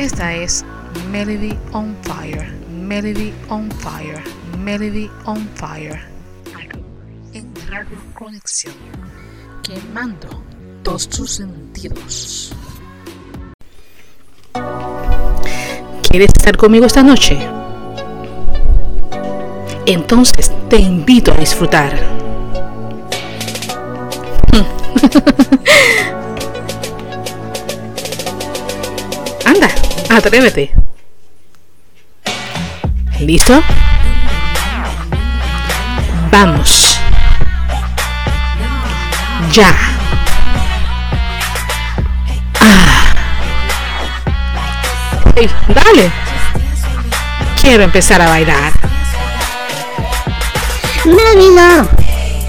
Esta es Melody on Fire, Melody on Fire, Melody on Fire. En Radio Conexión, quemando todos tus sentidos. ¿Quieres estar conmigo esta noche? Entonces te invito a disfrutar. atrévete. ¿Listo? Vamos. Ya. Ah. Hey, dale. Quiero empezar a bailar. No, no,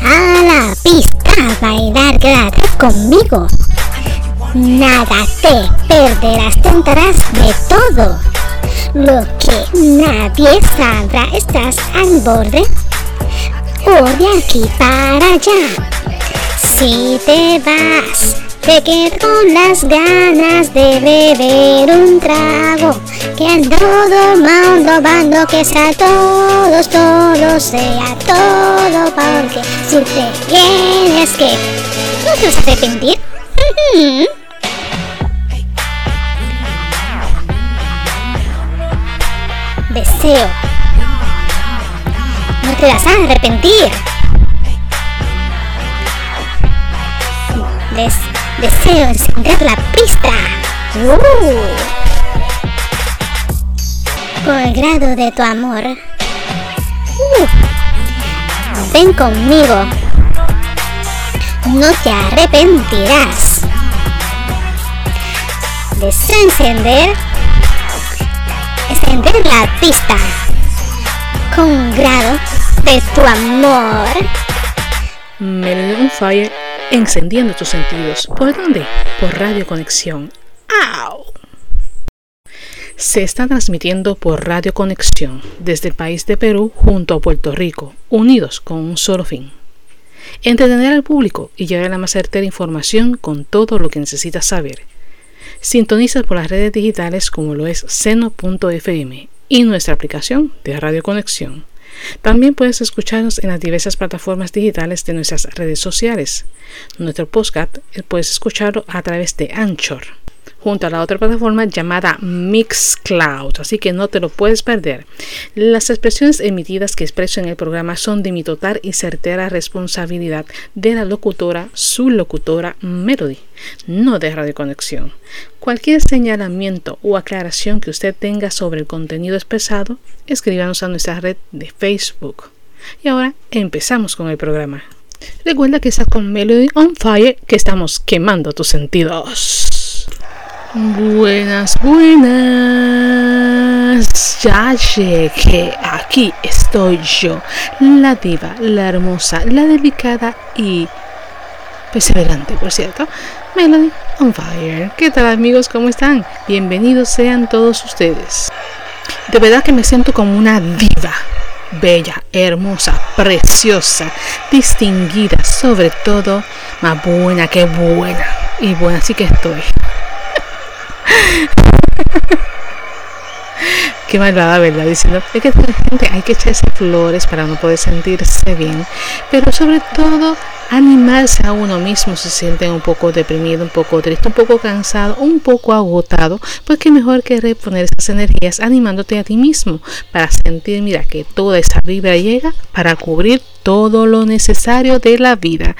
A la pista a bailar, quédate conmigo. Nada te perderás, tentarás de todo. Lo que nadie sabrá, estás al borde o de aquí para allá. Si te vas, te quedas con las ganas de beber un trago. Que en todo mundo bando que sea todos, todo sea todo, porque si te tienes que, no te vas a arrepentir. Deseo. No te vas a arrepentir. deseo encender la pista. Uh. Por el grado de tu amor. Uh. Ven conmigo. No te arrepentirás. Deseo encender. Encender la pista. Con grado de tu amor. Melody encendiendo tus sentidos. ¿Por dónde? Por Radio Conexión. ¡Au! Se está transmitiendo por Radio Conexión desde el país de Perú junto a Puerto Rico, unidos con un solo fin. Entretener al público y llevar la más certera información con todo lo que necesitas saber. Sintoniza por las redes digitales como lo es seno.fm y nuestra aplicación de Radio Conexión. También puedes escucharnos en las diversas plataformas digitales de nuestras redes sociales. Nuestro podcast eh, puedes escucharlo a través de Anchor, junto a la otra plataforma llamada Mixcloud, así que no te lo puedes perder. Las expresiones emitidas que expreso en el programa son de mi total y certera responsabilidad de la locutora, su locutora Melody, no de Radio Conexión. Cualquier señalamiento o aclaración que usted tenga sobre el contenido expresado, escríbanos a nuestra red de Facebook. Y ahora empezamos con el programa. Recuerda que estás con Melody on Fire, que estamos quemando tus sentidos. Buenas, buenas. Ya llegué. Aquí estoy yo, la diva, la hermosa, la delicada y perseverante, por cierto. Melody on Fire. ¿Qué tal amigos? ¿Cómo están? Bienvenidos sean todos ustedes. De verdad que me siento como una diva. Bella, hermosa, preciosa, distinguida, sobre todo más buena que buena. Y buena así que estoy. Qué malvada, ¿verdad? Diciendo que gente hay que echarse flores para no poder sentirse bien. Pero sobre todo animarse a uno mismo si se siente un poco deprimido, un poco triste, un poco cansado, un poco agotado, pues qué mejor que reponer esas energías animándote a ti mismo para sentir, mira, que toda esa vibra llega para cubrir todo lo necesario de la vida.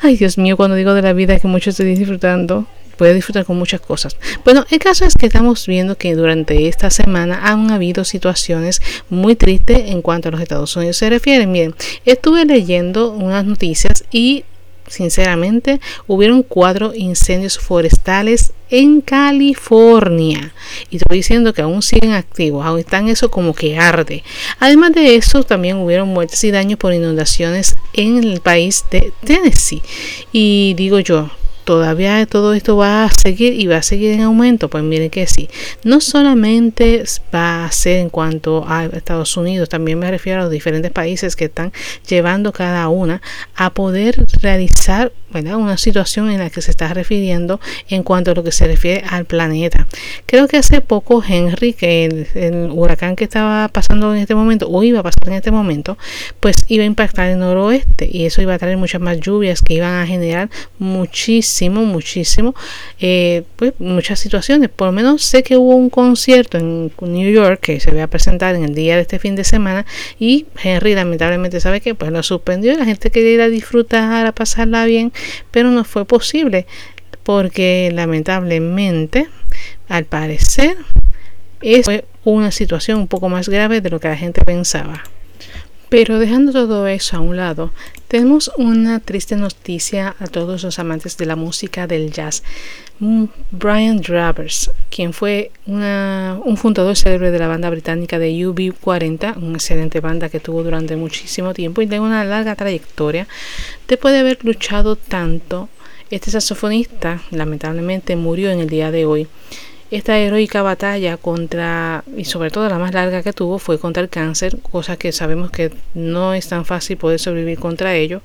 Ay, Dios mío, cuando digo de la vida que muchos estoy disfrutando, puede disfrutar con muchas cosas. Bueno, el caso es que estamos viendo que durante esta semana han habido situaciones muy tristes en cuanto a los Estados Unidos se refiere. Miren, estuve leyendo unas noticias y sinceramente hubieron cuatro incendios forestales en California y estoy diciendo que aún siguen activos aún están eso como que arde además de eso también hubieron muertes y daños por inundaciones en el país de Tennessee y digo yo todavía todo esto va a seguir y va a seguir en aumento. Pues miren que sí. No solamente va a ser en cuanto a Estados Unidos, también me refiero a los diferentes países que están llevando cada una a poder realizar una situación en la que se está refiriendo en cuanto a lo que se refiere al planeta. Creo que hace poco Henry, que el, huracán que estaba pasando en este momento, o iba a pasar en este momento, pues iba a impactar el noroeste y eso iba a traer muchas más lluvias que iban a generar muchísimo, muchísimo, eh, pues muchas situaciones. Por lo menos sé que hubo un concierto en New York que se iba a presentar en el día de este fin de semana y Henry lamentablemente sabe que pues lo suspendió y la gente quería ir a disfrutar, a pasarla bien pero no fue posible porque lamentablemente, al parecer, fue una situación un poco más grave de lo que la gente pensaba. Pero dejando todo eso a un lado, tenemos una triste noticia a todos los amantes de la música del jazz. Mm, Brian Travers, quien fue un fundador célebre de la banda británica de UB40, una excelente banda que tuvo durante muchísimo tiempo y tiene una larga trayectoria, después de haber luchado tanto, este saxofonista lamentablemente murió en el día de hoy. Esta heroica batalla contra, y sobre todo la más larga que tuvo, fue contra el cáncer, cosa que sabemos que no es tan fácil poder sobrevivir contra ello.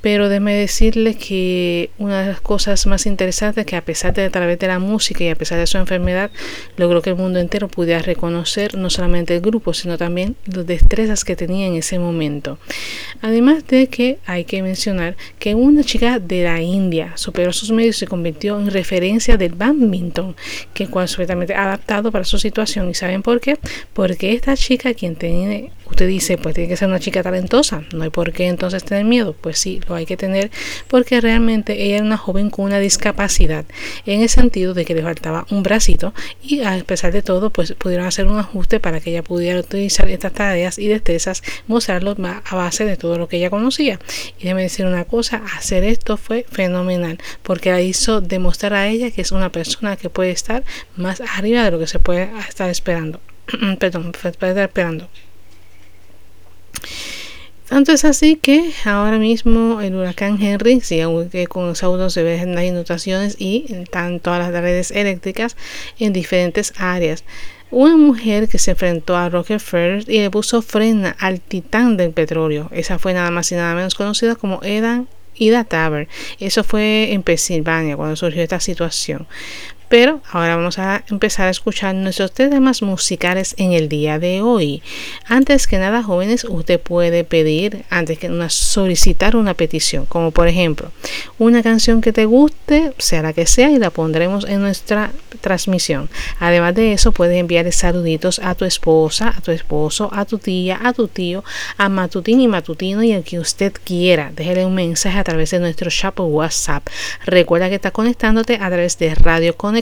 Pero déjeme decirles que una de las cosas más interesantes que a pesar de a través de la música y a pesar de su enfermedad, logró que el mundo entero pudiera reconocer no solamente el grupo, sino también las destrezas que tenía en ese momento. Además de que hay que mencionar que una chica de la India superó sus medios y se convirtió en referencia del badminton, que cual supuestamente adaptado para su situación. ¿Y saben por qué? Porque esta chica, quien tiene Usted dice, pues tiene que ser una chica talentosa, no hay por qué entonces tener miedo. Pues sí, lo hay que tener porque realmente ella era una joven con una discapacidad, en el sentido de que le faltaba un bracito y a pesar de todo, pues pudieron hacer un ajuste para que ella pudiera utilizar estas tareas y destrezas, mostrarlo a base de todo lo que ella conocía. Y déjeme decir una cosa, hacer esto fue fenomenal porque la hizo demostrar a ella que es una persona que puede estar más arriba de lo que se puede estar esperando. Perdón, estar esperando. Tanto es así que ahora mismo el huracán Henry, sí, aunque con saudos se ven las inundaciones y están todas las redes eléctricas en diferentes áreas. Una mujer que se enfrentó a Rockefeller y le puso frena al titán del petróleo. Esa fue nada más y nada menos conocida como Eda Ida Taber. Eso fue en Pensilvania cuando surgió esta situación. Pero ahora vamos a empezar a escuchar nuestros temas musicales en el día de hoy. Antes que nada, jóvenes, usted puede pedir, antes que una, solicitar una petición, como por ejemplo, una canción que te guste, sea la que sea, y la pondremos en nuestra transmisión. Además de eso, puedes enviar saluditos a tu esposa, a tu esposo, a tu tía, a tu tío, a Matutín y Matutino y el que usted quiera. Déjele un mensaje a través de nuestro chat WhatsApp. Recuerda que está conectándote a través de Radio Conexión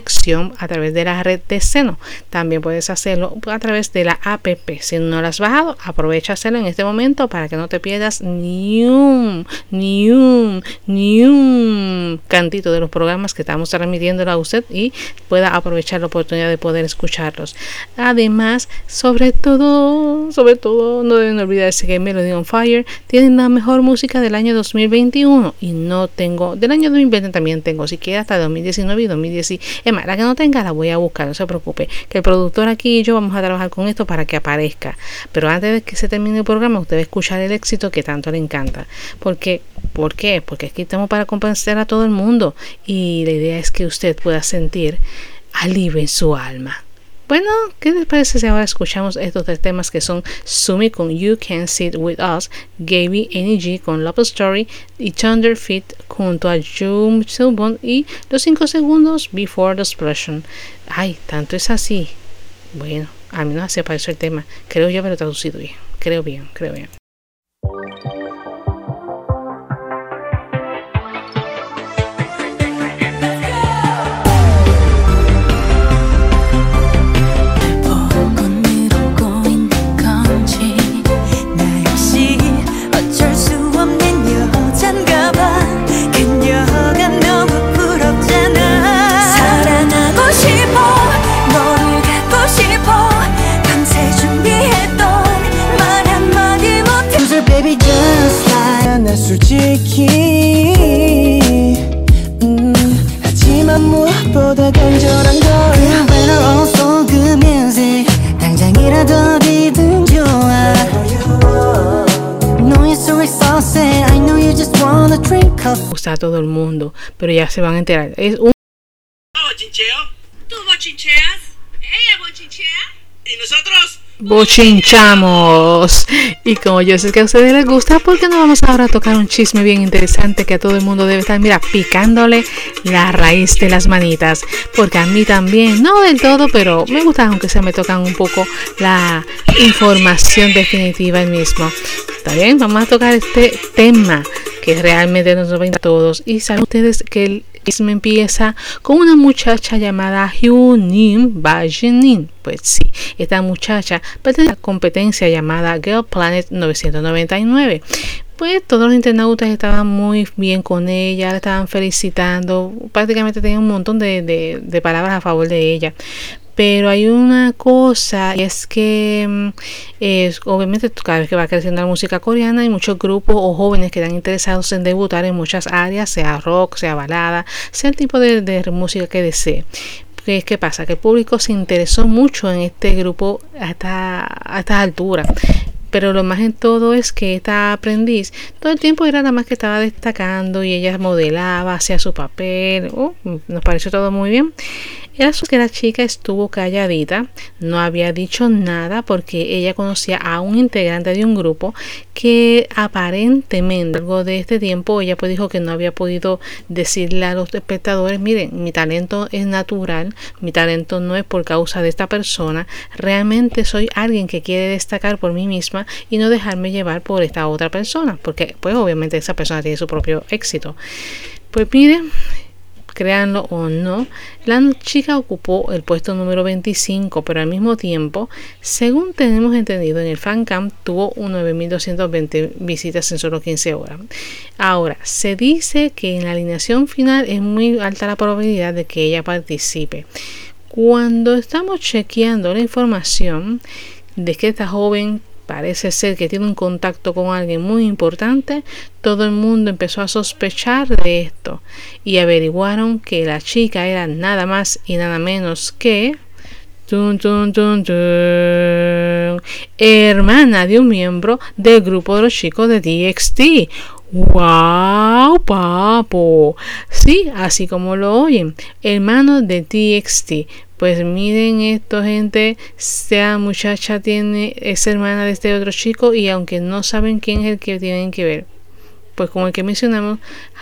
a través de la red de seno. También puedes hacerlo a través de la app. Si no la has bajado, aprovecha hacerlo en este momento para que no te pierdas ni un, ni un, ni un cantito de los programas que estamos transmitiendo a usted y pueda aprovechar la oportunidad de poder escucharlos. Además, sobre todo, sobre todo, no deben olvidarse que Melody on Fire tiene la mejor música del año 2021 y no tengo, del año 2020 también tengo, si queda hasta 2019 y 2010 la que no tenga la voy a buscar, no se preocupe. Que el productor aquí y yo vamos a trabajar con esto para que aparezca. Pero antes de que se termine el programa, usted va a escuchar el éxito que tanto le encanta. Porque, ¿Por qué? Porque aquí estamos para compensar a todo el mundo. Y la idea es que usted pueda sentir alivio en su alma. Bueno, ¿qué les parece si ahora escuchamos estos tres temas que son Sumi con You Can Sit With Us, Gaby NG con Love Story y Thunder Feet junto a Jum Silbon y los 5 segundos Before the Explosion? Ay, tanto es así. Bueno, a mí no hace parecer el tema. Creo yo haberlo traducido bien. Creo bien, creo bien. 나 솔직히 음, 하지만 무엇보다 간절한 걸 better on so good music 당장이라도 리듬 좋아 No, you're so exhausted I know you just wanna drink todo el mundo, pero ya se van a enterar Es un... ¿Tú bochincheas? ¿Ella ¿Eh, bochinchea? ¿Y nosotros? Bochinchamos. Y como yo sé que a ustedes les gusta, ¿por qué no vamos ahora a tocar un chisme bien interesante que a todo el mundo debe estar, mira, picándole la raíz de las manitas? Porque a mí también, no del todo, pero me gusta, aunque se me tocan un poco la información definitiva el mismo. Está bien, vamos a tocar este tema que realmente nos va a todos. Y saben ustedes que el me empieza con una muchacha llamada Hyunin Bajinin. Pues sí, esta muchacha pertenece a la competencia llamada Girl Planet 999 pues todos los internautas estaban muy bien con ella, la estaban felicitando, prácticamente tenían un montón de, de palabras a favor de ella. Pero hay una cosa, y es que es, obviamente cada vez que va creciendo la música coreana hay muchos grupos o jóvenes que están interesados en debutar en muchas áreas, sea rock, sea balada, sea el tipo de, música que desee. ¿Qué, ¿Qué pasa? Que el público se interesó mucho en este grupo hasta a estas alturas pero lo más en todo es que esta aprendiz todo el tiempo era la más que estaba destacando y ella modelaba, hacía su papel, oh, nos pareció todo muy bien. Era que la chica estuvo calladita, no había dicho nada porque ella conocía a un integrante de un grupo que aparentemente algo de este tiempo ella pues dijo que no había podido decirle a los espectadores, miren, mi talento es natural, mi talento no es por causa de esta persona, realmente soy alguien que quiere destacar por mí misma y no dejarme llevar por esta otra persona, porque pues obviamente esa persona tiene su propio éxito. Pues miren, créanlo o no, la chica ocupó el puesto número 25, pero al mismo tiempo, según tenemos entendido, en el fancam tuvo 9.220 visitas en solo 15 horas. Ahora, se dice que en la alineación final es muy alta la probabilidad de que ella participe. Cuando estamos chequeando la información de que esta joven parece ser que tiene un contacto con alguien muy importante, todo el mundo empezó a sospechar de esto y averiguaron que la chica era nada más y nada menos que hermana de un miembro del grupo de los chicos de DXT. ¡Wow, papo! Sí, así como lo oyen, hermano de DXT. Pues miren esto, gente, esta muchacha tiene, es hermana de este otro chico y aunque no saben quién es el que tienen que ver, pues como el que mencionamos,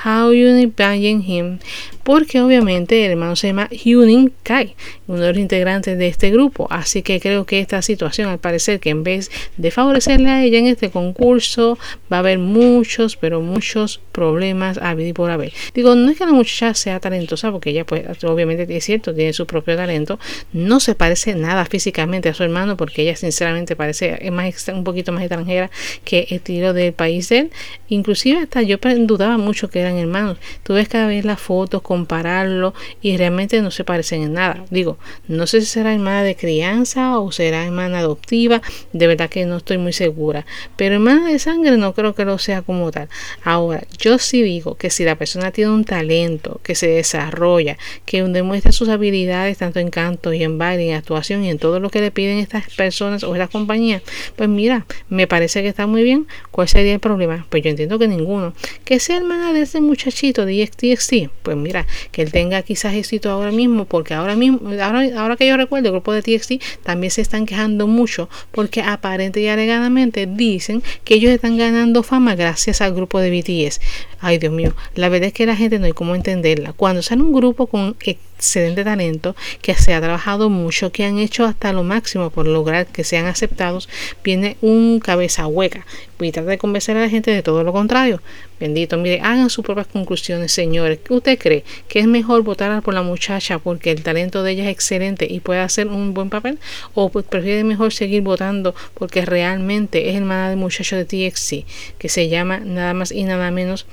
How You Imagine Him, porque obviamente el hermano se llama Hyunin Kai, uno de los integrantes de este grupo. Así que creo que esta situación, al parecer, que en vez de favorecerle a ella en este concurso, va a haber muchos, pero muchos problemas a vivir por haber. Digo, no es que la muchacha sea talentosa, porque ella, pues, obviamente es cierto, tiene su propio talento. No se parece nada físicamente a su hermano, porque ella, sinceramente, parece más, un poquito más extranjera que el estilo del país de él. Inclusive, hasta yo dudaba mucho que hermanos. Tú ves cada vez las fotos, compararlo y realmente no se parecen en nada. Digo, no sé si será hermana de crianza o será hermana adoptiva, de verdad que no estoy muy segura, pero hermana de sangre no creo que lo sea como tal. Ahora, yo sí digo que si la persona tiene un talento, que se desarrolla, que demuestra sus habilidades tanto en canto y en baile, en actuación y en todo lo que le piden estas personas o estas compañías, pues mira, me parece que está muy bien. ¿Cuál sería el problema? Pues yo entiendo que ninguno. Que sea hermana de ese muchachito de XTXT, pues mira, que él tenga quizás éxito ahora mismo, porque ahora mismo, ahora, ahora que yo recuerdo, el grupo de TXT también se están quejando mucho, porque aparente y alegadamente dicen que ellos están ganando fama gracias al grupo de BTS. Ay, Dios mío, la verdad es que la gente no hay cómo entenderla. Cuando sale un grupo con excelente talento, que se ha trabajado mucho, que han hecho hasta lo máximo por lograr que sean aceptados, viene un cabeza hueca y trata de convencer a la gente de todo lo contrario. Bendito, mire, hagan sus propias conclusiones, señores. ¿Usted cree que es mejor votar por la muchacha porque el talento de ella es excelente y puede hacer un buen papel? ¿O pues prefiere mejor seguir votando porque realmente es hermana del muchacho de TXC que se llama nada más y nada menos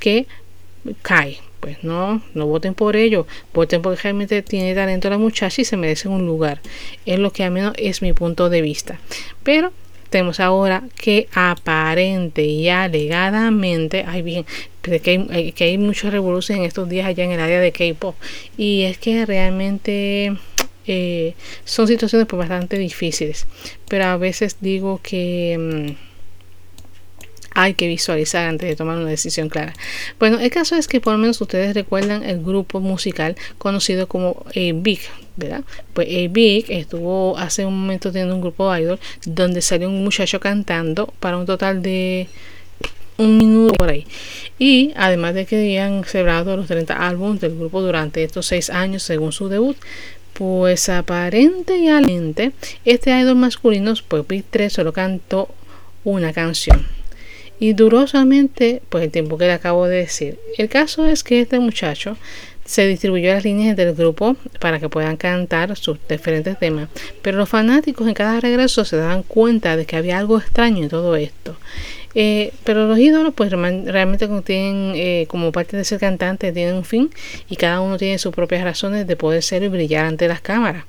que Kai? Pues no, no voten por ello, voten porque realmente tiene talento la muchacha y se merece un lugar. Es lo que al menos es mi punto de vista. Pero tenemos ahora que aparente y alegadamente, hay bien, que hay, que hay muchas revoluciones en estos días allá en el área de K-pop. Y es que realmente eh, son situaciones pues, bastante difíciles. Pero a veces digo que... Mm, hay que visualizar antes de tomar una decisión clara. Bueno, el caso es que por lo menos ustedes recuerdan el grupo musical conocido como eh, Big, ¿verdad? Pues eh, Big estuvo hace un momento teniendo un grupo idol donde salió un muchacho cantando para un total de un minuto por ahí. Y además de que habían celebrado los 30 álbumes del grupo durante estos 6 años según su debut, pues aparentemente este idol masculino, pues Big 3 solo cantó una canción y duró solamente pues el tiempo que le acabo de decir. El caso es que este muchacho se distribuyó las líneas del grupo para que puedan cantar sus diferentes temas, pero los fanáticos en cada regreso se dan cuenta de que había algo extraño en todo esto. Eh, pero los ídolos pues realmente tienen eh, como parte de ser cantante tienen un fin y cada uno tiene sus propias razones de poder ser y brillar ante las cámaras.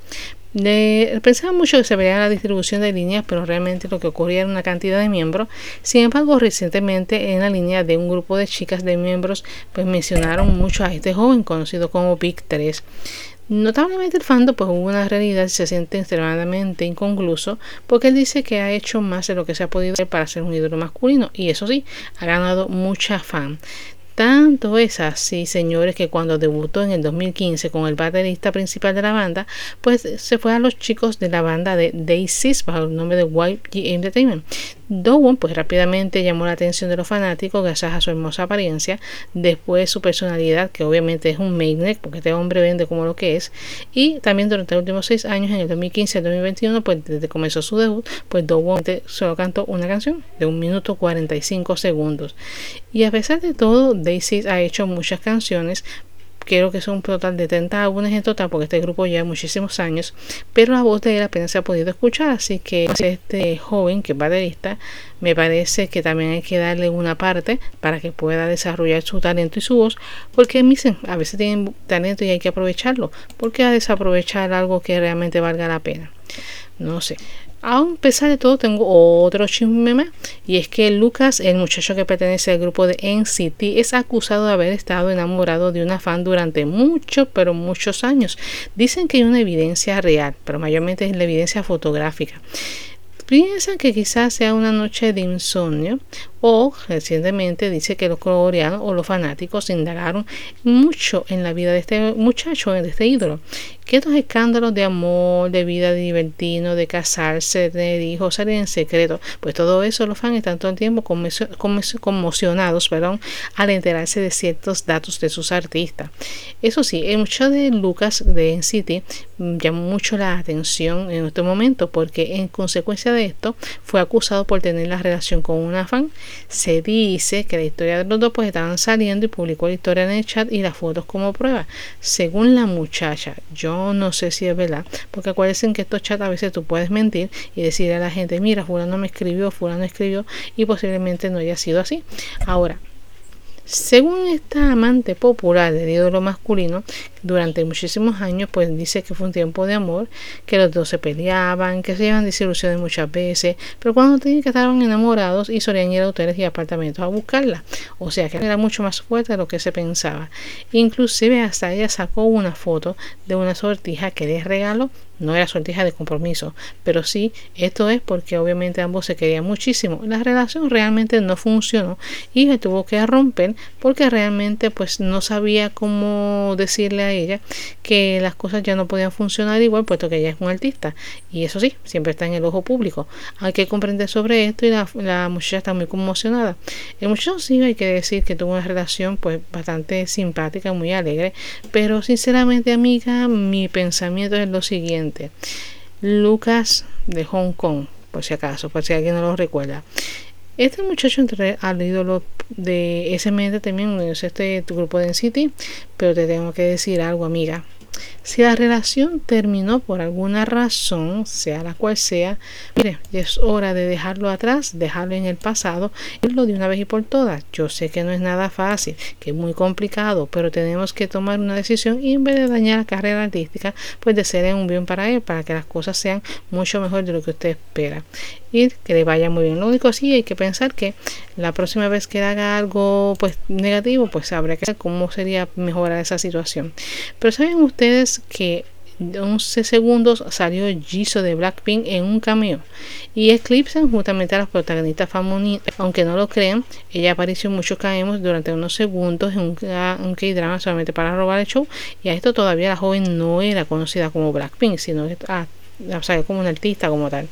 De, pensaba mucho que se veía la distribución de líneas, pero realmente lo que ocurría era una cantidad de miembros. Sin embargo, recientemente en la línea de un grupo de chicas de miembros, pues mencionaron mucho a este joven conocido como Big 3. Notablemente el fandom pues hubo una realidad y se siente extremadamente inconcluso porque él dice que ha hecho más de lo que se ha podido hacer para ser un ídolo masculino y eso sí, ha ganado mucha fan. Tanto es así, señores, que cuando debutó en el 2015 con el baterista principal de la banda, pues se fue a los chicos de la banda de Daisies bajo el nombre de YG Entertainment. Dowen pues rápidamente llamó la atención de los fanáticos gracias a su hermosa apariencia, después su personalidad que obviamente es un magnet porque este hombre vende como lo que es y también durante los últimos seis años en el 2015 y 2021 pues desde que comenzó su debut pues Dowen solo cantó una canción de un minuto 45 segundos. Y a pesar de todo Daisy ha hecho muchas canciones Quiero que son un total de 30 álbumes en total, porque este grupo lleva muchísimos años, pero la voz de él apenas se ha podido escuchar, así que este joven que es baterista, me parece que también hay que darle una parte para que pueda desarrollar su talento y su voz, porque dicen, a veces tienen talento y hay que aprovecharlo, porque a desaprovechar algo que realmente valga la pena. No sé. A pesar de todo, tengo otro chisme. Y es que Lucas, el muchacho que pertenece al grupo de NCT, es acusado de haber estado enamorado de una fan durante muchos, pero muchos años. Dicen que hay una evidencia real, pero mayormente es la evidencia fotográfica. Piensan que quizás sea una noche de insomnio o recientemente dice que los coreanos o los fanáticos indagaron mucho en la vida de este muchacho, de este ídolo, que estos escándalos de amor, de vida de divertido, de casarse, de tener hijos, salir en secreto, pues todo eso los fans están todo el tiempo conmocionados perdón, al enterarse de ciertos datos de sus artistas. Eso sí, el muchacho de Lucas de NCT llamó mucho la atención en este momento porque en consecuencia de esto fue acusado por tener la relación con una fan. Se dice que la historia de los dos pues estaban saliendo y publicó la historia en el chat y las fotos como prueba. Según la muchacha, yo no sé si es verdad, porque acuérdense que estos chats a veces tú puedes mentir y decirle a la gente, mira, fulano me escribió, fulano escribió, y posiblemente no haya sido así. Ahora, según esta amante popular del ídolo masculino, durante muchísimos años, pues dice que fue un tiempo de amor, que los dos se peleaban, que se llevan desilusiones muchas veces, pero cuando tenían que estaban enamorados y solían ir a hoteles y apartamentos a buscarla. O sea que era mucho más fuerte de lo que se pensaba. Inclusive hasta ella sacó una foto de una sortija que les regaló no era sortija de compromiso, pero sí, esto es porque obviamente ambos se querían muchísimo. La relación realmente no funcionó y se tuvo que romper porque realmente pues no sabía cómo decirle a ella que las cosas ya no podían funcionar igual puesto que ella es un artista y eso sí, siempre está en el ojo público. Hay que comprender sobre esto y la, muchacha está muy conmocionada. El muchacho sí hay que decir que tuvo una relación pues bastante simpática, muy alegre, pero sinceramente amiga, mi pensamiento es lo siguiente Lucas de Hong Kong, por si acaso, por si alguien no lo recuerda. Este muchacho entre al ídolo de mente también es este grupo de City, pero te tengo que decir algo, amiga. Si la relación terminó por alguna razón, sea la cual sea, mire, es hora de dejarlo atrás, dejarlo en el pasado, irlo de una vez y por todas. Yo sé que no es nada fácil, que es muy complicado, pero tenemos que tomar una decisión y en vez de dañar la carrera artística, pues de ser un bien para él, para que las cosas sean mucho mejor de lo que usted espera y que le vaya muy bien. Lo único sí hay que pensar que la próxima vez que haga algo pues negativo, pues habrá que ver cómo sería mejorar esa situación. Pero saben ustedes que 11 segundos salió Jisoo de Blackpink en un cameo y eclipsan justamente a las protagonistas femeninas. Aunque no lo crean, ella apareció en muchos cameos durante unos segundos en un, K-drama solamente para robar el show y a esto todavía la joven no era conocida como Blackpink, sino ah, como una artista como tal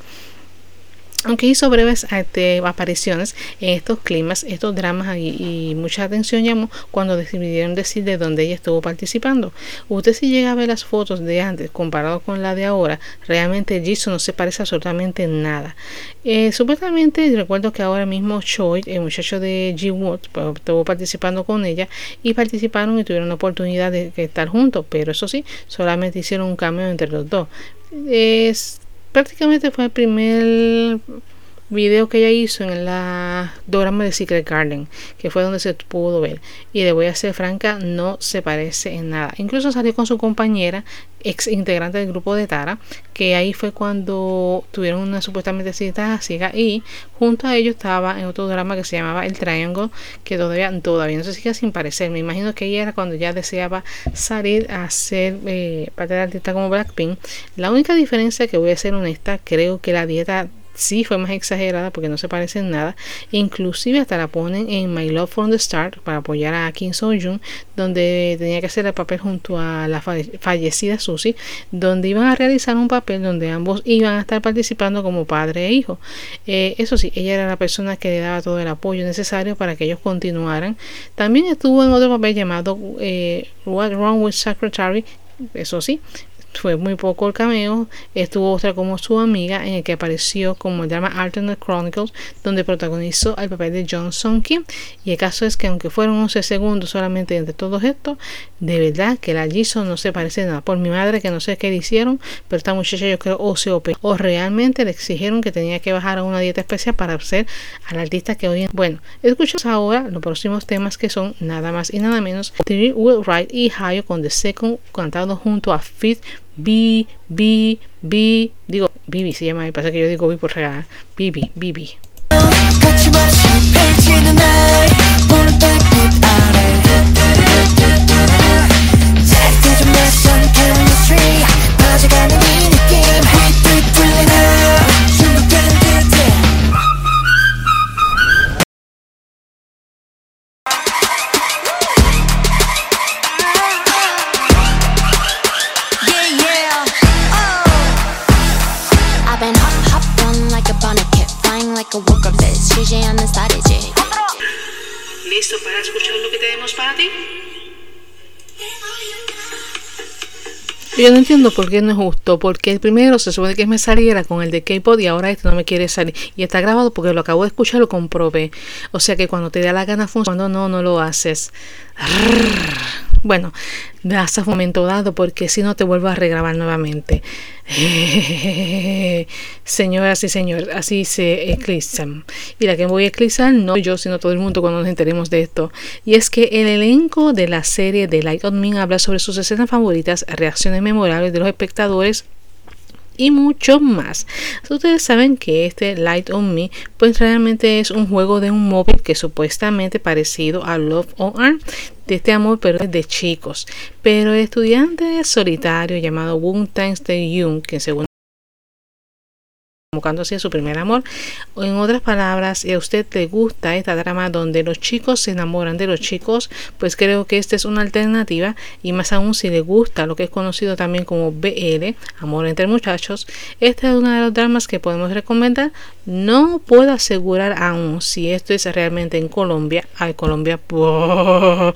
aunque hizo breves este, apariciones en estos climas, estos dramas y, mucha atención llamó cuando decidieron decir de dónde ella estuvo participando. Usted si llega a ver las fotos de antes comparado con la de ahora, realmente Jisoo no se parece absolutamente nada. Eh, supuestamente recuerdo que ahora mismo Choi, el muchacho de G-Wood, estuvo participando con ella y participaron y tuvieron la oportunidad de estar juntos, pero eso sí, solamente hicieron un cambio entre los dos. Es prácticamente fue el primer video que ella hizo en la drama de Secret Garden, que fue donde se pudo ver. Y le voy a ser franca, no se parece en nada. Incluso salió con su compañera, ex integrante del grupo de Tara, que ahí fue cuando tuvieron una supuestamente cita ciega y junto a ellos estaba en otro drama que se llamaba El Triangle, que todavía, todavía no se sigue sin parecer. Me imagino que ella era cuando ya deseaba salir a ser eh, parte de artista como Blackpink. La única diferencia que voy a ser honesta, creo que la dieta sí fue más exagerada porque no se parece nada. Inclusive hasta la ponen en My Love from the Start para apoyar a Kim So Jung, donde tenía que hacer el papel junto a la fallecida Susie, donde iban a realizar un papel donde ambos iban a estar participando como padre e hijo. Eh, eso sí, ella era la persona que le daba todo el apoyo necesario para que ellos continuaran. También estuvo en otro papel llamado eh, What Wrong with Secretary, eso sí, fue muy poco el cameo. Estuvo otra como su amiga, en el que apareció como el drama Alternate Chronicles, donde protagonizó el papel de Johnson Kim. Y el caso es que, aunque fueron 11 segundos solamente entre todos estos, de verdad que la Jisoo no se parece nada. Por mi madre, que no sé qué le hicieron, pero esta muchacha yo creo o se operó, o realmente le exigieron que tenía que bajar a una dieta especial para ser al artista que hoy en Bueno, escuchamos ahora los próximos temas que son nada más y nada menos Will Wright y Hayo con The Second cantado junto a Fit B, B, B, digo, Bibi se llama, pasa que yo digo B por regalar, Bibi, Bibi. Yo no entiendo por qué no es justo, porque el primero se supone que me saliera con el de K-pop y ahora este no me quiere salir. Y está grabado porque lo acabo de escuchar, lo comprobé. O sea que cuando te da la gana funciona, cuando no, no lo haces. Bueno, hasta un momento dado porque si no te vuelvo a regrabar nuevamente. Señoras y señores, así se eclipsan. Y la que voy a eclipsar no yo, sino todo el mundo cuando nos enteremos de esto. Y es que el elenco de la serie de Light on Me habla sobre sus escenas favoritas, reacciones memorables de los espectadores y mucho más. Ustedes saben que este Light on Me pues realmente es un juego de un móvil que supuestamente parecido a Love on Arm de este amor pero de chicos. Pero el estudiante solitario llamado Wung Tangs de que según buscando así su primer amor. En otras palabras, si a usted le gusta esta drama donde los chicos se enamoran de los chicos, pues creo que esta es una alternativa y más aún si le gusta lo que es conocido también como BL, Amor entre Muchachos, esta es una de los dramas que podemos recomendar. No puedo asegurar aún si esto es realmente en Colombia. Ay, Colombia, a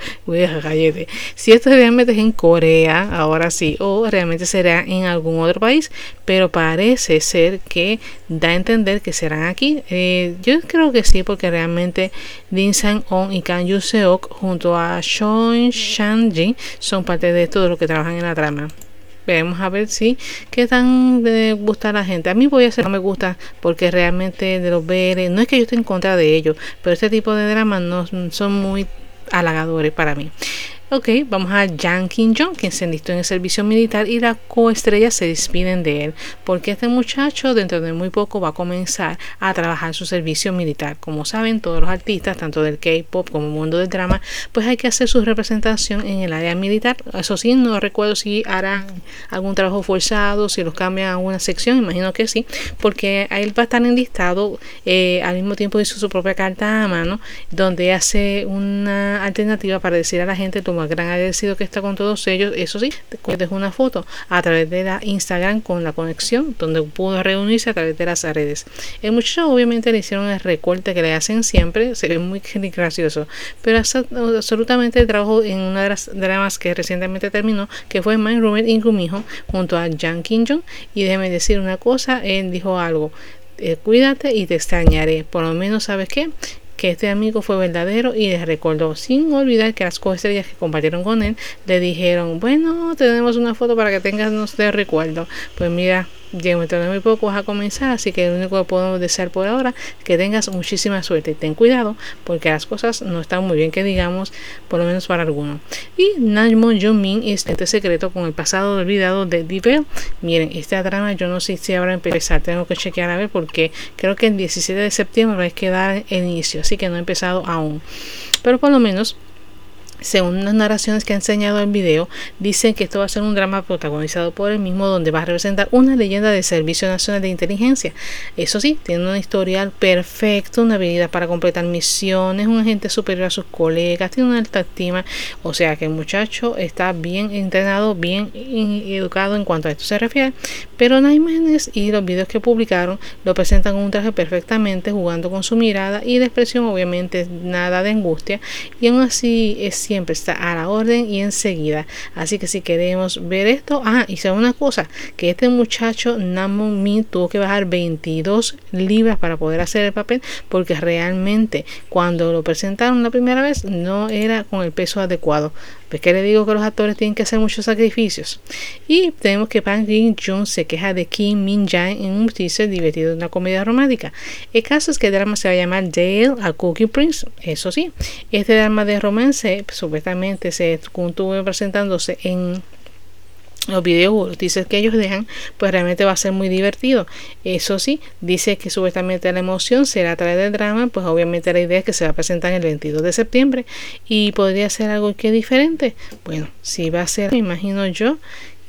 Si esto realmente es en Corea, ahora sí, o realmente será en algún otro país, pero parece ser que da a entender que serán aquí. Eh, yo creo que sí, porque realmente Din Sang-on y Kang Yu-seok junto a Sean Shang-ji son parte de todo lo que trabajan en la trama. Veremos a ver si qué tan de gusta a la gente. A mí voy a hacer no me gusta porque realmente de los BL, no es que yo esté en contra de ellos, pero este tipo de dramas no son muy halagadores para mí. Ok, vamos a Yang Kim Jong, quien se enlistó en el servicio militar y la coestrella se despiden de él, porque este muchacho dentro de muy poco va a comenzar a trabajar su servicio militar. Como saben, todos los artistas, tanto del K-pop como el mundo del drama, pues hay que hacer su representación en el área militar. Eso sí, no recuerdo si harán algún trabajo forzado, si los cambian a una sección, imagino que sí, porque él va a estar enlistado eh, al mismo tiempo hizo su propia carta a mano, donde hace una alternativa para decir a la gente, gran agradecido que está con todos ellos. Eso sí, dejó una foto a través de la Instagram con la conexión, donde pudo reunirse a través de las redes. El muchacho obviamente le hicieron el recorte que le hacen siempre, se ve muy gracioso, pero absolutamente trabajo en una de las dramas que recientemente terminó, que fue My Roommate Ingumijo, junto a Jan Kim Jong. Y déjeme decir una cosa, él dijo algo. Eh, cuídate y te extrañaré. Por lo menos, ¿sabes qué? Que este amigo fue verdadero y les recordó, sin olvidar que las coestrellas que compartieron con él le dijeron, bueno, tenemos una foto para que tengas de recuerdo. Pues mira, De muy poco vas a comenzar, así que lo único que podemos desear por ahora es que tengas muchísima suerte. Ten cuidado porque las cosas no están muy bien que digamos, por lo menos para algunos. Y Najmo Jungmin es este secreto con el pasado olvidado de Divel. Miren, esta trama yo no sé si habrá empezado, tengo que chequear a ver porque creo que el 17 de septiembre hay que dar el inicio, así que no he empezado aún. Pero por lo menos según las narraciones que ha enseñado el video, dicen que esto va a ser un drama protagonizado por él mismo donde va a representar una leyenda del Servicio Nacional de Inteligencia. Eso sí, tiene un historial perfecto, una habilidad para completar misiones, un agente superior a sus colegas, tiene una alta estima, o sea que el muchacho está bien entrenado, bien educado en cuanto a esto se refiere, pero las imágenes y los videos que publicaron lo presentan con un traje perfectamente, jugando con su mirada y la expresión obviamente nada de angustia. Y aún así es siempre está a la orden y enseguida. Así que si queremos ver esto, ah, y sabe una cosa, que este muchacho Namon Min tuvo que bajar 22 libras para poder hacer el papel, porque realmente cuando lo presentaron la primera vez no era con el peso adecuado. Pues que le digo que los actores tienen que hacer muchos sacrificios. Y tenemos que Pan Jin Jun se queja de Kim Min Jae en un teaser divertido de una comedia romántica. El caso es que el drama se va a llamar Dale a Cookie Prince. Eso sí, este drama de romance pues, supuestamente se estuvo presentándose en los videos dice que ellos dejan, pues realmente va a ser muy divertido. Eso sí, dice que supuestamente la emoción será a través del drama, pues obviamente la idea es que se va a presentar el 22 de septiembre y podría ser algo que diferente. Bueno, si va a ser, me imagino yo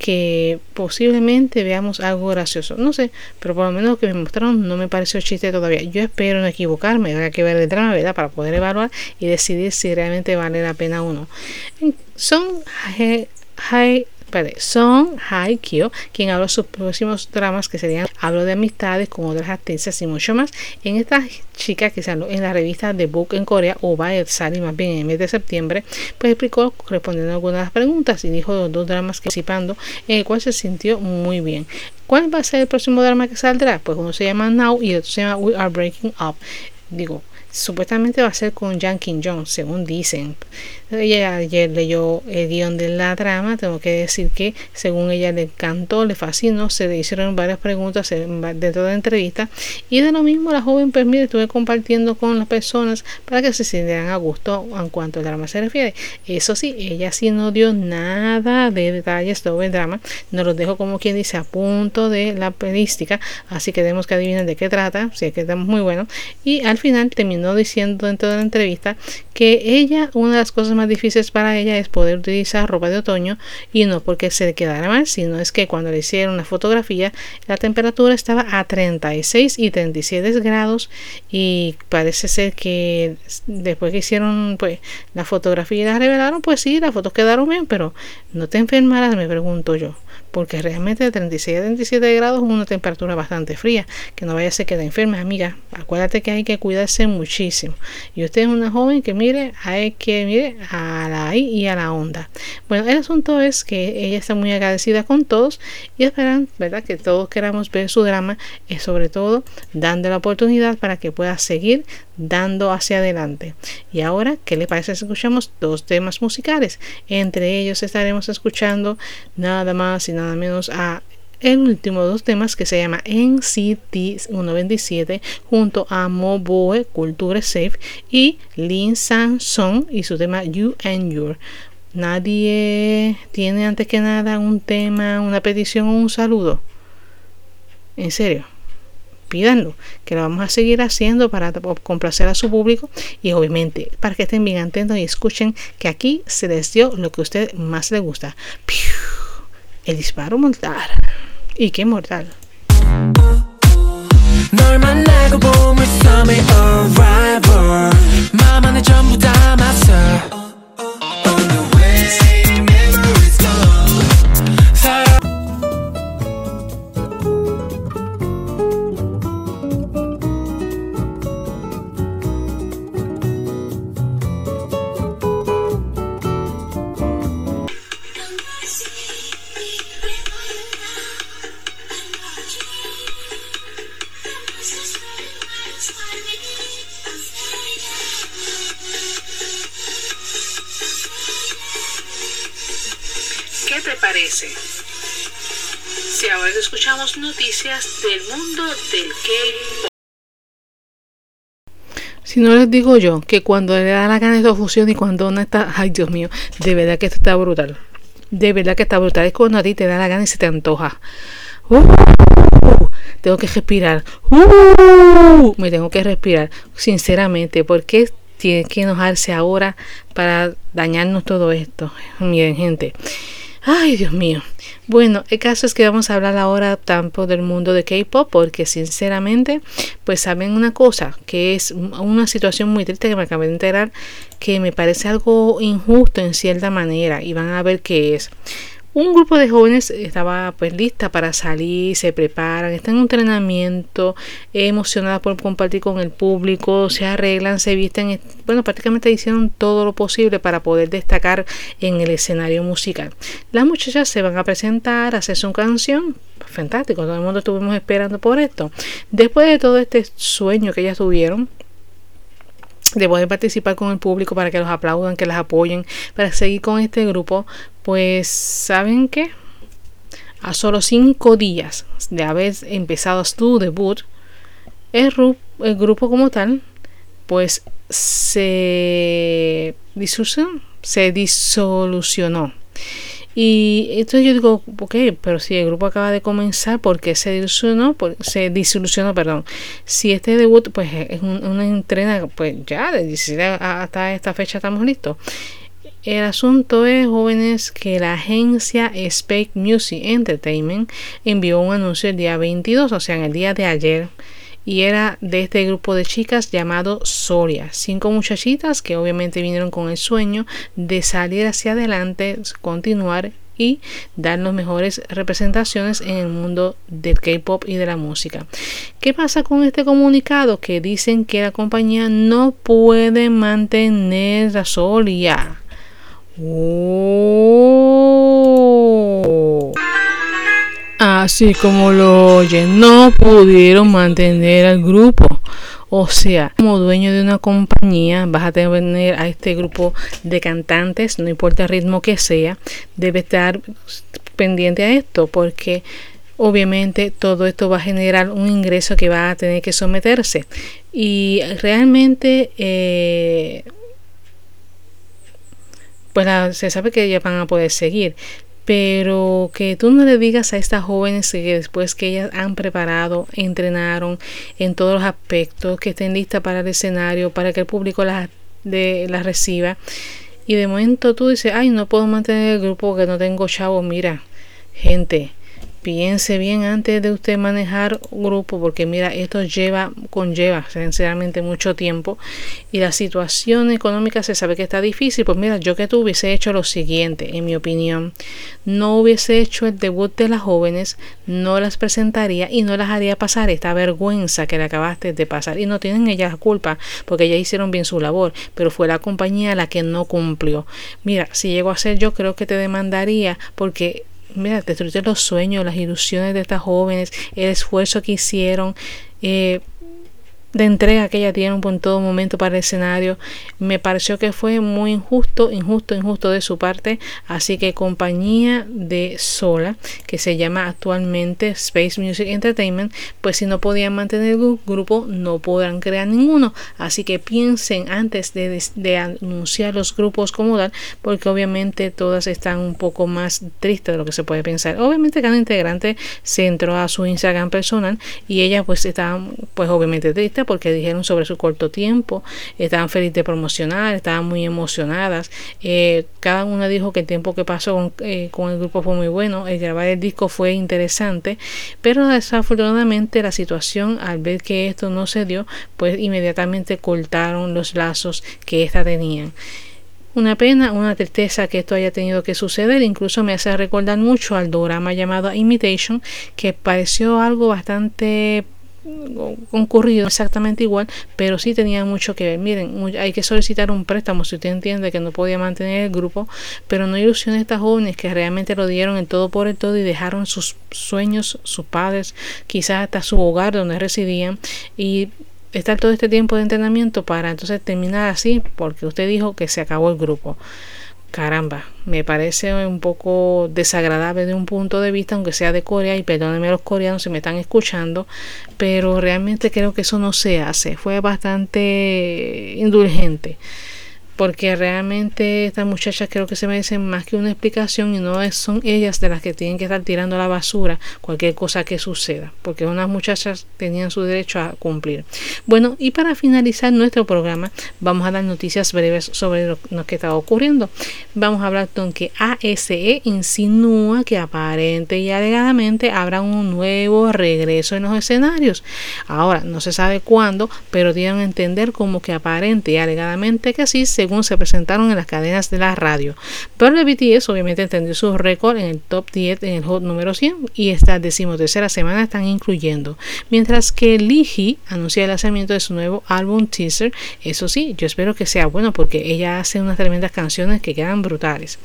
que posiblemente veamos algo gracioso. No sé, pero por lo menos lo que me mostraron no me pareció chiste todavía. Yo espero no equivocarme, habrá que ver el drama, ¿verdad? Para poder evaluar y decidir si realmente vale la pena o no. Son high son Haikyo, quien habla de sus próximos dramas que serían Hablo de amistades con otras actrices y mucho más. En esta chica que salió en la revista The Book en Corea, o va a salir más bien en el mes de septiembre, pues explicó respondiendo algunas preguntas y dijo los dos dramas que participando, en el cual se sintió muy bien. ¿Cuál va a ser el próximo drama que saldrá? Pues uno se llama Now y el otro se llama We Are Breaking Up. Digo, supuestamente va a ser con Jan Kim Jong, según dicen. Ella ayer leyó el guion de la trama, tengo que decir que según ella le encantó, le fascinó, se le hicieron varias preguntas dentro de la entrevista y de lo mismo la joven pues mire, estuve compartiendo con las personas para que se sintieran a gusto en cuanto al drama se refiere. Eso sí, ella sí no dio nada de detalles sobre el drama, nos lo dejo como quien dice a punto de la pelística, así que tenemos que adivinar de qué trata, si es que estamos muy bueno y al final terminó diciendo dentro de la entrevista que ella, una de las cosas más difíciles para ella es poder utilizar ropa de otoño y no porque se le quedara mal, sino es que cuando le hicieron la fotografía la temperatura estaba a 36 y 37 grados y parece ser que después que hicieron pues la fotografía y la revelaron, pues sí, las fotos quedaron bien, pero no te enfermarás, me pregunto yo porque realmente de 36 a 37 grados es una temperatura bastante fría, que no vaya a ser que te amiga. Acuérdate que hay que cuidarse muchísimo. Y usted es una joven que mire, hay que mire a la I y a la onda. Bueno, el asunto es que ella está muy agradecida con todos y esperan, ¿verdad? Que todos queramos ver su drama y sobre todo dando la oportunidad para que pueda seguir dando hacia adelante. Y ahora, ¿qué le parece si escuchamos dos temas musicales? Entre ellos estaremos escuchando nada más y nada menos a el último dos temas que se llama NCT 127 junto a Moboe Culture Safe y Lin San Song y su tema You and Your. Nadie tiene antes que nada un tema, una petición o un saludo. En serio, pídanlo, que lo vamos a seguir haciendo para complacer a su público y obviamente para que estén bien atentos y escuchen que aquí se les dio lo que a usted más le gusta. El disparo mortal. Y qué mortal. Escuchamos noticias del mundo del K-pop. Si no les digo yo que cuando le da la gana esta fusión y cuando no está, ay Dios mío, de verdad que esto está brutal. De verdad que está brutal. Es cuando a ti te da la gana y se te antoja. Uh, tengo que respirar. Uh, me tengo que respirar. Sinceramente, porque tiene que enojarse ahora para dañarnos todo esto? Miren, gente. Ay, Dios mío. Bueno, el caso es que vamos a hablar ahora tampoco del mundo de K-pop porque sinceramente, pues saben una cosa, que es una situación muy triste que me acabé de enterar, que me parece algo injusto en cierta manera y van a ver qué es. Un grupo de jóvenes estaba pues lista para salir, se preparan, están en un entrenamiento, emocionadas por compartir con el público, se arreglan, se visten, bueno, prácticamente hicieron todo lo posible para poder destacar en el escenario musical. Las muchachas se van a presentar, a hacer su canción, fantástico, todo el mundo estuvimos esperando por esto. Después de todo este sueño que ellas tuvieron, de poder participar con el público para que los aplaudan, que las apoyen, para seguir con este grupo, pues saben que a solo cinco días de haber empezado su debut, el, el grupo como tal, pues se disolucionó, se disolucionó. Y entonces yo digo, ok, pero si el grupo acaba de comenzar, ¿por qué se disolucionó? se disolucionó, perdón. Si este debut, pues es una entrena, pues ya, de 16 hasta esta fecha estamos listos. El asunto es, jóvenes, que la agencia Spake Music Entertainment envió un anuncio el día 22, o sea, en el día de ayer, y era de este grupo de chicas llamado Soria. Cinco muchachitas que obviamente vinieron con el sueño de salir hacia adelante, continuar y dar las mejores representaciones en el mundo del K-pop y de la música. ¿Qué pasa con este comunicado? Que dicen que la compañía no puede mantener la Soria. Oh. Así como lo oyen, no pudieron mantener al grupo. O sea, como dueño de una compañía, vas a tener a este grupo de cantantes, no importa el ritmo que sea, debe estar pendiente a esto, porque obviamente todo esto va a generar un ingreso que va a tener que someterse. Y realmente, eh, pues se sabe que ya van a poder seguir pero que tú no le digas a estas jóvenes que después que ellas han preparado, entrenaron en todos los aspectos, que estén listas para el escenario, para que el público las, de, las reciba, y de momento tú dices, ay, no puedo mantener el grupo porque no tengo chavos, mira, gente, piense bien antes de usted manejar grupo porque mira esto lleva conlleva sinceramente mucho tiempo y la situación económica se sabe que está difícil. Pues mira yo que tú hubiese hecho lo siguiente en mi opinión no hubiese hecho el debut de las jóvenes no las presentaría y no las haría pasar esta vergüenza que le acabaste de pasar. Y no tienen ellas la culpa porque ellas hicieron bien su labor pero fue la compañía la que no cumplió. Mira si llego a ser yo creo que te demandaría porque mira, destruiste los sueños, las ilusiones de estas jóvenes, el esfuerzo que hicieron. Eh, de entrega que ella tiene en todo momento para el escenario. Me pareció que fue muy injusto, injusto, injusto de su parte. Así que compañía de Sola, que se llama actualmente Space Music Entertainment, pues si no podían mantener el grupo, no podrán crear ninguno. Así que piensen antes de, anunciar los grupos como tal, porque obviamente todas están un poco más tristes de lo que se puede pensar. Obviamente cada integrante se entró a su Instagram personal y ella pues estaba pues obviamente triste porque dijeron sobre su corto tiempo, estaban felices de promocionar, estaban muy emocionadas. Eh, cada una dijo que el tiempo que pasó eh, con, el grupo fue muy bueno, el grabar el disco fue interesante, pero desafortunadamente la situación al ver que esto no se dio, pues inmediatamente cortaron los lazos que ésta tenían. Una pena, una tristeza que esto haya tenido que suceder, incluso me hace recordar mucho al drama llamado Imitation, que pareció algo bastante concurrido exactamente igual, pero sí tenía mucho que ver. Miren, hay que solicitar un préstamo si usted entiende que no podía mantener el grupo, pero no ilusione a estas jóvenes que realmente lo dieron en todo por el todo y dejaron sus sueños, sus padres, quizás hasta su hogar donde residían y estar todo este tiempo de entrenamiento para entonces terminar así porque usted dijo que se acabó el grupo caramba, me parece un poco desagradable de un punto de vista, aunque sea de Corea, y perdónenme los coreanos si me están escuchando, pero realmente creo que eso no se hace, fue bastante indulgente porque realmente estas muchachas creo que se merecen más que una explicación y no son ellas de las que tienen que estar tirando la basura cualquier cosa que suceda, porque unas muchachas tenían su derecho a cumplir. Bueno, y para finalizar nuestro programa, vamos a dar noticias breves sobre lo, que está ocurriendo. Vamos a hablar con que ASE insinúa que aparente y alegadamente habrá un nuevo regreso en los escenarios. Ahora, no se sabe cuándo, pero dieron a entender como que aparente y alegadamente que sí, se se presentaron en las cadenas de la radio. Pero el BTS obviamente entendió su récord en el top 10 en el hot número 100 y esta decimotercera semana están incluyendo. Mientras que Lee anuncia el lanzamiento de su nuevo álbum teaser, eso sí, yo espero que sea bueno porque ella hace unas tremendas canciones que quedan brutales.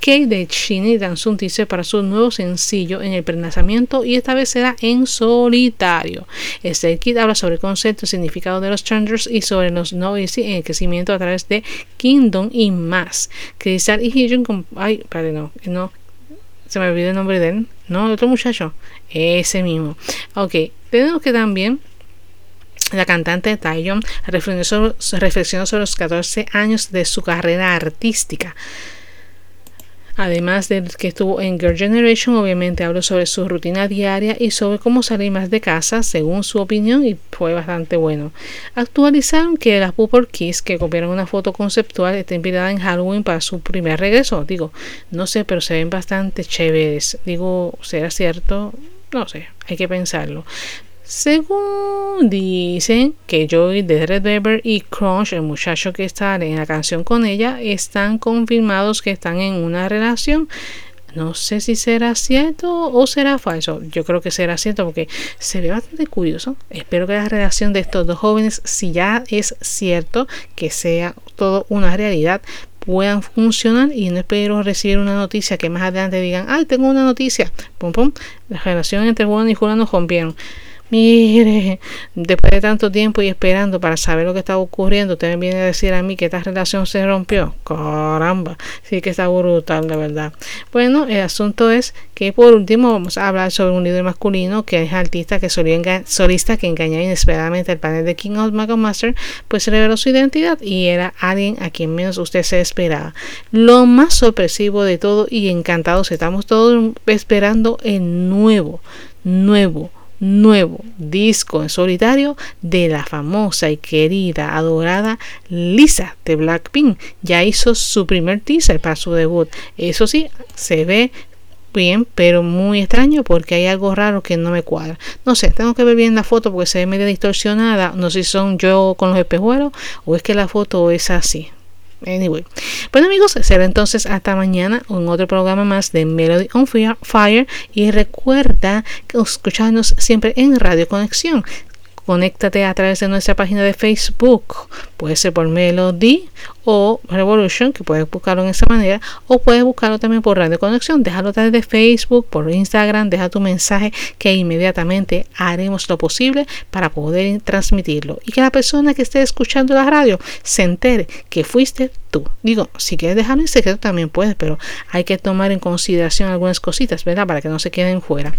Kate de Chini lanzó un teaser para su nuevo sencillo en el prelanzamiento y esta vez será en solitario. Este kit habla sobre el concepto y significado de los Changers y sobre los noise en el crecimiento a través de Kingdom y más. Crystal y Hyun ay, perdón, no, no, se me olvidó el nombre de él, no, el otro muchacho, ese mismo. Ok, tenemos que también la cantante Taeyeon reflexionó reflexionó sobre los 14 años de su carrera artística. Además de que estuvo en Girl Generation, obviamente habló sobre su rutina diaria y sobre cómo salir más de casa, según su opinión, y fue bastante bueno. Actualizaron que las Purple Kiss, que copiaron una foto conceptual, está inspirada en Halloween para su primer regreso. Digo, no sé, pero se ven bastante chéveres. Digo, ¿será cierto? No sé, hay que pensarlo. Según dicen que Joey de Red Velvet y Crunch, el muchacho que está en la canción con ella, están confirmados que están en una relación. No sé si será cierto o será falso. Yo creo que será cierto porque se ve bastante curioso. Espero que la relación de estos dos jóvenes, si ya es cierto que sea todo una realidad, puedan funcionar y no espero recibir una noticia que más adelante digan, ay, tengo una noticia. Pum, pum. La relación entre Juan y Julián nos rompieron. Mire, después de tanto tiempo y esperando para saber lo que está ocurriendo, usted me viene a decir a mí que esta relación se rompió. Caramba, sí que está brutal, de verdad. Bueno, el asunto es que por último vamos a hablar sobre un líder masculino que es artista que solista que engañó inesperadamente el panel de King of Master, pues reveló su identidad y era alguien a quien menos usted se esperaba. Lo más sorpresivo de todo y encantados estamos todos esperando el nuevo, nuevo nuevo disco en solitario de la famosa y querida, adorada Lisa de Blackpink. Ya hizo su primer teaser para su debut. Eso sí, se ve bien, pero muy extraño porque hay algo raro que no me cuadra. No sé, tengo que ver bien la foto porque se ve medio distorsionada. No sé si son yo con los espejuelos o es que la foto es así. Anyway. Bueno amigos, será entonces hasta mañana en otro programa más de Melody on Fire y recuerda que escucharnos siempre en Radio Conexión conéctate a través de nuestra página de Facebook. Puede ser por Melody o Revolution, que puedes buscarlo en esa manera, o puedes buscarlo también por Radio Conexión. Déjalo a través de Facebook, por Instagram, deja tu mensaje que inmediatamente haremos lo posible para poder transmitirlo y que la persona que esté escuchando la radio se entere que fuiste tú. Digo, si quieres dejarlo en secreto también puedes, pero hay que tomar en consideración algunas cositas, ¿verdad? Para que no se queden fuera.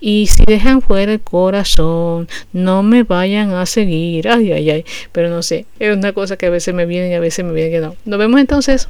Y si dejan fuera el corazón, no me vayan a seguir. Ay, ay, ay. Pero no sé, es una cosa que a veces me viene y a veces me viene Nos vemos entonces.